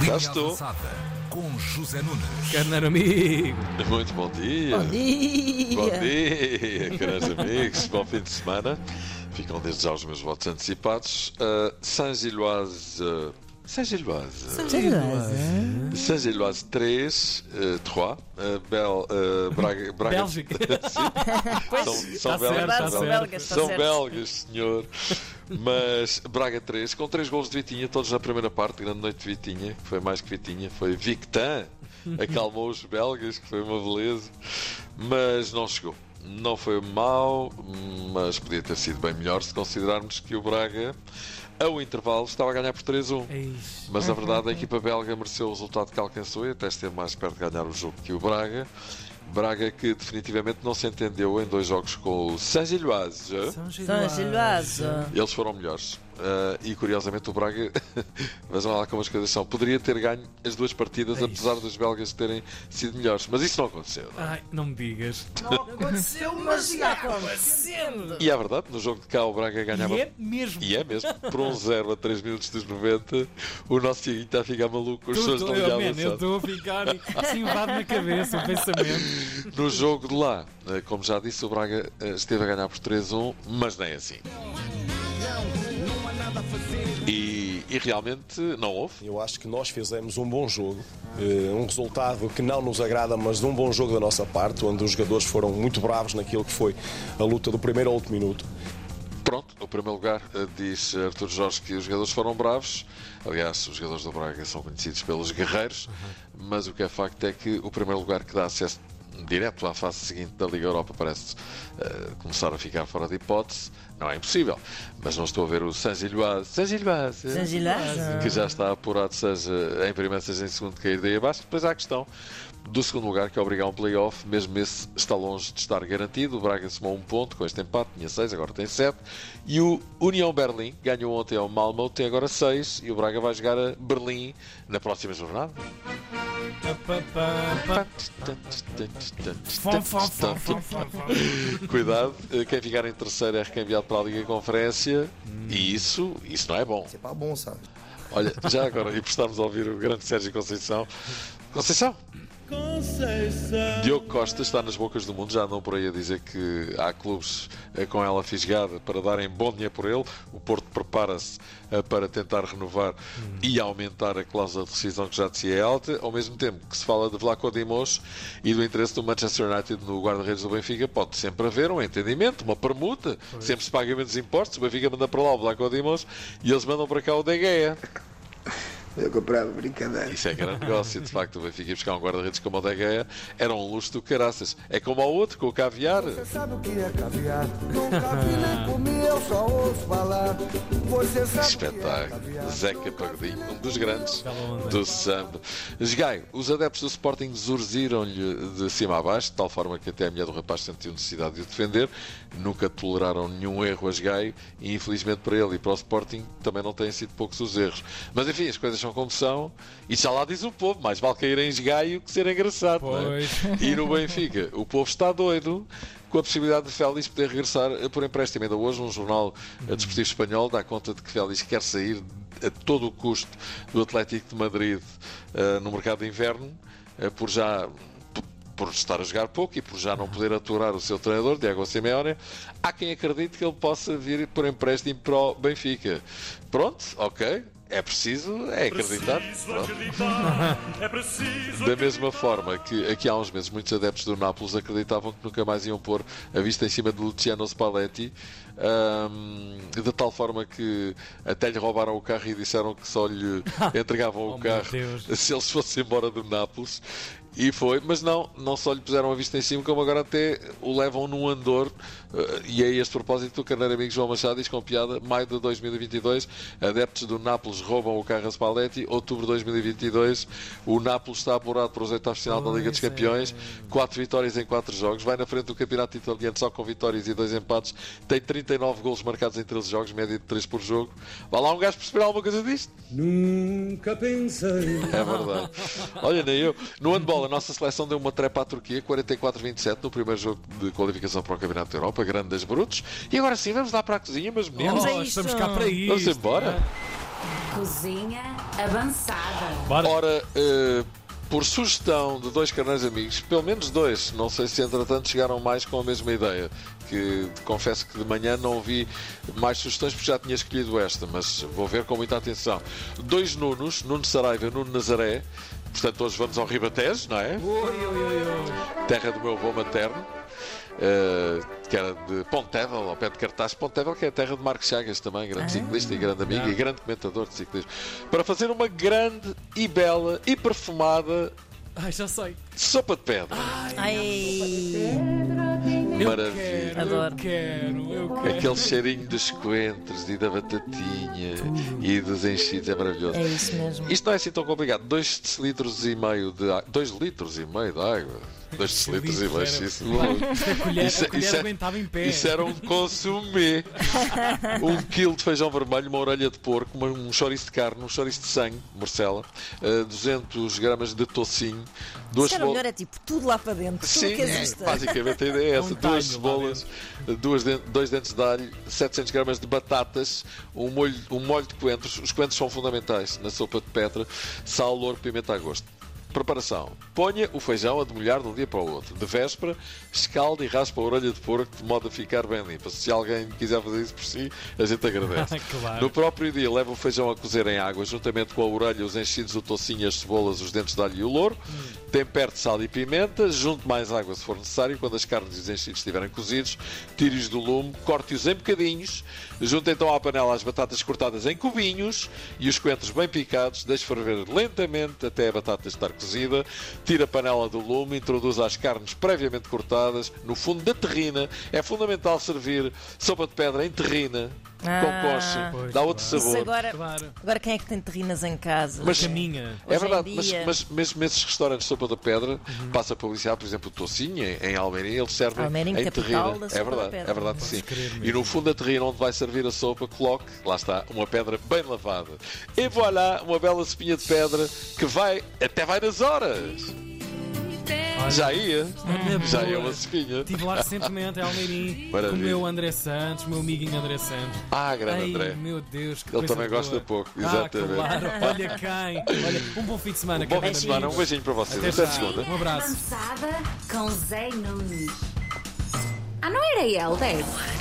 Linha estou. avançada com José Nunes. Carneiro amigo. Muito bom dia. Bom dia! Bom dia, caros amigos. Bom fim de semana. Ficam desde já os meus votos antecipados. Uh, Saint-Gilloise. Uh, Saint-Gilloise. Saint-Gilloise 3, uh, 3. Uh, Bel, uh, Braga, Braga. Bélgica. Sim, são, são Tá belgas, certo, são belgas, São belgas, senhor. Mas Braga 3, com 3 gols de Vitinha, todos na primeira parte. Grande noite de Vitinha, que foi mais que Vitinha, foi Victan. Acalmou os belgas, que foi uma beleza. Mas não chegou. Não foi mau, mas podia ter sido bem melhor se considerarmos que o Braga, ao intervalo, estava a ganhar por 3-1. Eis. Mas na verdade a equipa belga mereceu o resultado que alcançou e até esteve mais perto de ganhar o jogo que o Braga. Braga que definitivamente não se entendeu em dois jogos com o Saint-Gilloise. Gilhoase. Eles foram melhores. Ah, e curiosamente o Braga, vejam lá como as coisas são, poderia ter ganho as duas partidas, Eis. apesar dos belgas terem sido melhores. Mas isso não aconteceu. não é? Ai, não me digas. Não aconteceu, mas já aconteceu. E é verdade, no jogo de cá o Braga ganhava. E é mesmo. E é mesmo, por um 0 a 3 minutos dos 90, o nosso Tiaguinho está a ficar maluco pessoas Tô- não lhe eu, man, eu estou a ficar assim invade na cabeça o pensamento. No jogo de lá, eh, como já disse, o Braga eh, esteve a ganhar por 3-1, mas nem assim. E, realmente não houve. Eu acho que nós fizemos um bom jogo, eh, um resultado que não nos agrada, mas um bom jogo da nossa parte, onde os jogadores foram muito bravos naquilo que foi a luta do primeiro ao último minuto. Pronto, no primeiro lugar, eh, diz Artur Jorge que os jogadores foram bravos. Aliás, os jogadores do Braga são conhecidos pelos guerreiros, mas o que é facto é que o primeiro lugar que dá acesso direto à fase seguinte da Liga Europa parece eh, começar a ficar fora de hipótese. Não é impossível, mas não estou a ver o Saint-Gilloise. Saint-Gilloise. Gilhoase. que já está apurado, seja em primeiro, seja em segundo, cair daí abaixo. Depois há a questão do segundo lugar, que é obrigar um playoff, mesmo esse está longe de estar garantido. O Braga somou um ponto com este empate, tinha seis, agora tem sete. E o União Berlim ganhou ontem ao Malmo, tem agora seis. E o Braga vai jogar a Berlim na próxima jornada. Cuidado, eh, quem ficar em terceiro é requenviado para a Liga Conferência. E isso, isso não é bom. C'est pas bon ça. Olha, já agora, e prestámos a ouvir o grande Sérgio Conceição. Conceição! Diogo Costa está nas bocas do mundo, já andam por aí a dizer que há clubes com ela fisgada para darem bom dinheiro por ele. O Porto prepara-se eh, para tentar renovar e aumentar a cláusula de rescisão que já de si é alta, ao mesmo tempo que se fala de Vlaco Dimos e do interesse do Manchester United no guarda-redes do Benfica, pode sempre haver um entendimento, uma permuta, sempre se paga menos impostos, o Benfica manda para lá o Vlaco Dimos e eles mandam para cá o De Gea. Eu comprava brincadeira. Isso é grande negócio, de facto, o Benfica ir buscar um guarda-redes como o de Gea era um luxo do caraças. É como ao outro, com o caviar. Você sabe o que é caviar? Nunca vi nem comi, eu só ouço falar. Você sabe o que é Espetáculo. caviar? Zeca Pagodinho, um dos grandes onda. do samba. Gai, os adeptos do Sporting zurziram-lhe de cima a baixo, de tal forma que até a mulher do rapaz sentiu necessidade de o defender. Nunca toleraram nenhum erro a Gai e, infelizmente, para ele e para o Sporting também não têm sido poucos os erros. Mas enfim, as coisas são como são e já lá diz o povo: mais vale cair em esgaio que ser engraçado. é? E no Benfica, o povo está doido com a possibilidade de Félix poder regressar por empréstimo. Ainda hoje, um jornal eh, desportivo espanhol dá conta de que Félix quer sair a todo o custo do Atlético de Madrid eh, no mercado de inverno, eh, por já por estar a jogar pouco e por já não poder aturar o seu treinador, Diego Simeone, há quem acredite que ele possa vir por empréstimo para o Benfica. Pronto, ok, é preciso, é acreditar. Pronto. Da mesma forma que aqui há uns meses muitos adeptos do Nápoles acreditavam que nunca mais iam pôr a vista em cima de Luciano Spalletti, ahm, de tal forma que até lhe roubaram o carro e disseram que só lhe entregavam Oh, o carro se eles fossem embora do Nápoles. E foi, mas não, não só lhe puseram a vista em cima, como agora até o levam num andor. eh, E é este propósito que o carneiro amigo João Machado diz com piada: maio de 2022, adeptos do Nápoles roubam o carro a Spalletti. Outubro de 2022, o Nápoles está apurado para os oitavos de final da Liga dos é. Campeões. Quatro vitórias em quatro jogos, vai na frente do campeonato italiano só com vitórias e dois empates. Tem 39 golos marcados em 13 jogos, média de 3 por jogo. Vai lá um gajo perceber alguma coisa disto? Nunca pensei. É verdade. Olha, nem eu. No handball, a nossa seleção deu uma trepa à Turquia, 44-27, no primeiro jogo de qualificação para o Campeonato da Europa, grande das brutos. E agora sim, vamos lá para a cozinha, meus meninos. Oh, estamos cá para isso. Vamos embora. Cozinha avançada. Bora. Ora, eh, por sugestão de dois canais amigos, pelo menos dois, não sei se entretanto chegaram mais com a mesma ideia, que confesso que de manhã não vi mais sugestões porque já tinha escolhido esta, mas vou ver com muita atenção. Dois Nunos, Nuno Saraiva e Nuno Nazaré, portanto hoje vamos ao Ribatejo, não é? Terra do meu avô materno. eh, que era de Pontevel, ao pé de Cartaz. Pontevel, que é a terra de Marcos Chagas também, grande ciclista e grande amigo e grande comentador de ciclismo. Para fazer uma grande e bela e perfumada Ai, já sei. sopa de pedra. Ai, Eu Maravilha. quero, Adoro. eu quero, eu quero. Aquele cheirinho dos coentros e da batatinha e dos enchidos é maravilhoso. é isso mesmo. Isto não é assim tão complicado. 2 decilitros e meio de água. 2 litros e meio de água. 2 decilitros e meio. Era- Isso, A colher, Isso- a colher isso é- aguentava em pé. Isso era um consumê. um quilo de feijão vermelho, uma orelha de porco, um chouriço de carne, um chouriço de sangue, morcela, eh, 200 gramas de tocinho, duas Se era cebolas. melhor é tipo tudo lá para dentro, tudo Sim, que existe. basicamente a ideia é essa. Um duas cebolas, duas dois dentes de alho, 700 gramas de batatas, um molho, um molho de coentros. Os coentros são fundamentais na sopa de pedra. Sal, louro, pimenta a gosto. Preparação. Ponha o feijão a demolhar de um dia para o outro. De véspera, escalde e raspa a orelha de porco de modo a ficar bem limpa. Se alguém quiser fazer isso por si, a gente agradece. Claro. No próprio dia, leva o feijão a cozer em água, juntamente com a orelha, os enchidos, o tocinho, as cebolas, os dentes de alho e o louro. Tempere de sal e pimenta, junte mais água se for necessário. Quando as carnes e os enchidos estiverem cozidos, tire-os do lume, corte-os em bocadinhos. Junte então à panela as batatas cortadas em cubinhos e os coentros bem picados. Deixe ferver lentamente até a batata estar cozida. Tire a panela do lume, introduza as carnes previamente cortadas no fundo da terrina. É fundamental servir sopa de pedra em terrina, com Ah, concha. pois, Dá outro claro. Sabor. agora, Claro. agora quem é que tem terrinas em casa? Mas- Caminha. É Hoje em verdade, mas, mas mesmo esses restaurantes de sopa da pedra Uhum. passa a publicidade, por exemplo, o Tocinho, em, Almeirim, eles servem Almeirim, em terrina. É verdade, é verdade que sim. E no fundo da terrina onde vai servir a sopa, coloque, lá está, uma pedra bem lavada. E voilà, uma bela sopinha de pedra que vai, até vai nas horas. Olha, Já ia, já ia uma sopinha. Estive lá recentemente em Almeirim com o meu André Santos, meu amiguinho André Santos. Ah, grande Ai, André. meu Deus, que Ele coisa também boa. gosta pouco, Ah, exatamente. claro. Olha quem. Olha, um bom fim de semana. Bom fim de semana, um beijinho para vocês. Até Até segunda. Um abraço. Avançada com Zé Nunes. Ah, não era ele, Débora?